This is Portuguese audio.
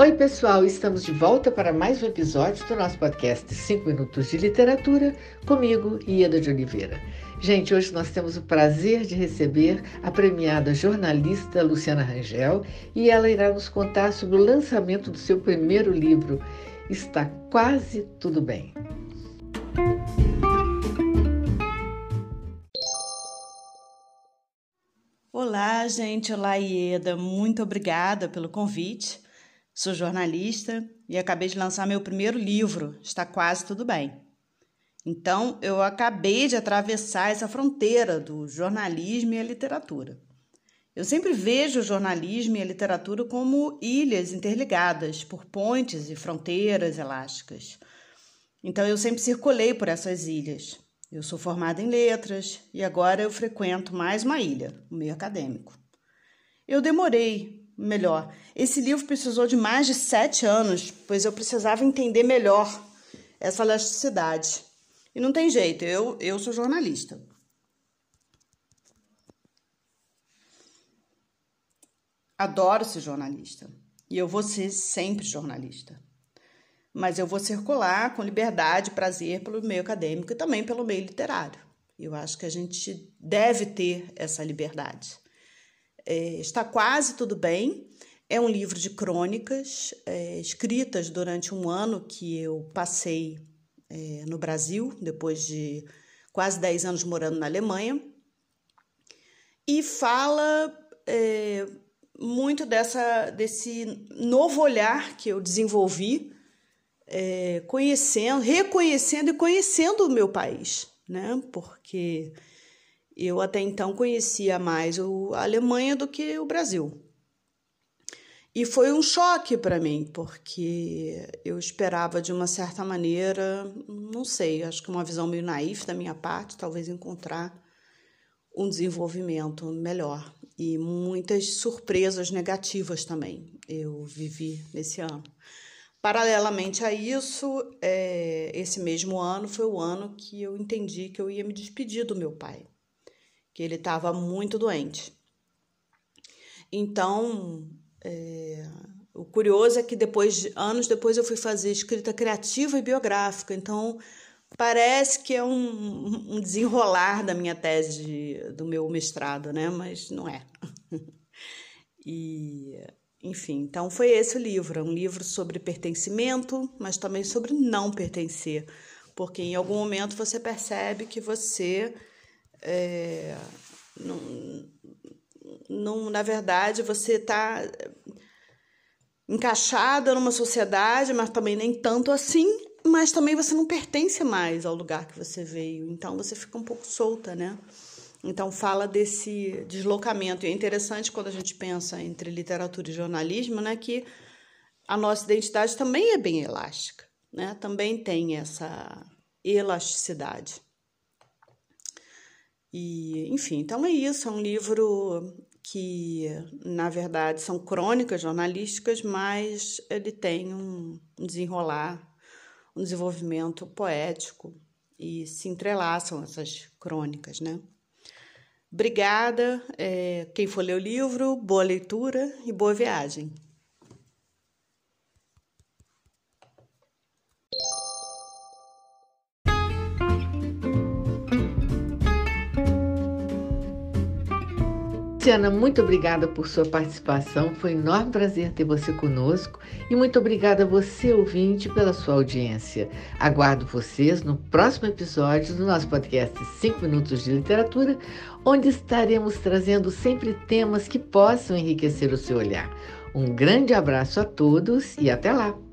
Oi, pessoal, estamos de volta para mais um episódio do nosso podcast 5 Minutos de Literatura, comigo, Ieda de Oliveira. Gente, hoje nós temos o prazer de receber a premiada jornalista Luciana Rangel e ela irá nos contar sobre o lançamento do seu primeiro livro, Está Quase Tudo Bem. Olá, gente. Olá, Ieda. Muito obrigada pelo convite. Sou jornalista e acabei de lançar meu primeiro livro, Está Quase Tudo Bem. Então, eu acabei de atravessar essa fronteira do jornalismo e a literatura. Eu sempre vejo o jornalismo e a literatura como ilhas interligadas por pontes e fronteiras elásticas. Então, eu sempre circulei por essas ilhas. Eu sou formada em letras e agora eu frequento mais uma ilha, o meio acadêmico. Eu demorei melhor. Esse livro precisou de mais de sete anos, pois eu precisava entender melhor essa elasticidade. E não tem jeito, eu, eu sou jornalista. Adoro ser jornalista. E eu vou ser sempre jornalista. Mas eu vou circular com liberdade e prazer pelo meio acadêmico e também pelo meio literário. Eu acho que a gente deve ter essa liberdade é, está quase tudo bem. É um livro de crônicas é, escritas durante um ano que eu passei é, no Brasil, depois de quase 10 anos morando na Alemanha, e fala é, muito dessa, desse novo olhar que eu desenvolvi, é, conhecendo, reconhecendo e conhecendo o meu país, né? Porque eu até então conhecia mais a Alemanha do que o Brasil. E foi um choque para mim, porque eu esperava de uma certa maneira, não sei, acho que uma visão meio naif da minha parte, talvez encontrar um desenvolvimento melhor. E muitas surpresas negativas também eu vivi nesse ano. Paralelamente a isso, é, esse mesmo ano foi o ano que eu entendi que eu ia me despedir do meu pai que ele estava muito doente. Então, é, o curioso é que depois, anos depois, eu fui fazer escrita criativa e biográfica. Então, parece que é um, um desenrolar da minha tese, de, do meu mestrado, né? Mas não é. e, enfim, então foi esse o livro. É um livro sobre pertencimento, mas também sobre não pertencer. Porque em algum momento você percebe que você é, não, não, na verdade, você está encaixada numa sociedade, mas também nem tanto assim, mas também você não pertence mais ao lugar que você veio. Então você fica um pouco solta, né? Então fala desse deslocamento. E é interessante quando a gente pensa entre literatura e jornalismo, né, que a nossa identidade também é bem elástica, né? Também tem essa elasticidade. E, enfim, então é isso, é um livro que, na verdade, são crônicas jornalísticas, mas ele tem um desenrolar, um desenvolvimento poético e se entrelaçam essas crônicas, né? Obrigada, é, quem for ler o livro, boa leitura e boa viagem. Luciana, muito obrigada por sua participação. Foi um enorme prazer ter você conosco e muito obrigada a você, ouvinte, pela sua audiência. Aguardo vocês no próximo episódio do nosso podcast 5 Minutos de Literatura, onde estaremos trazendo sempre temas que possam enriquecer o seu olhar. Um grande abraço a todos e até lá!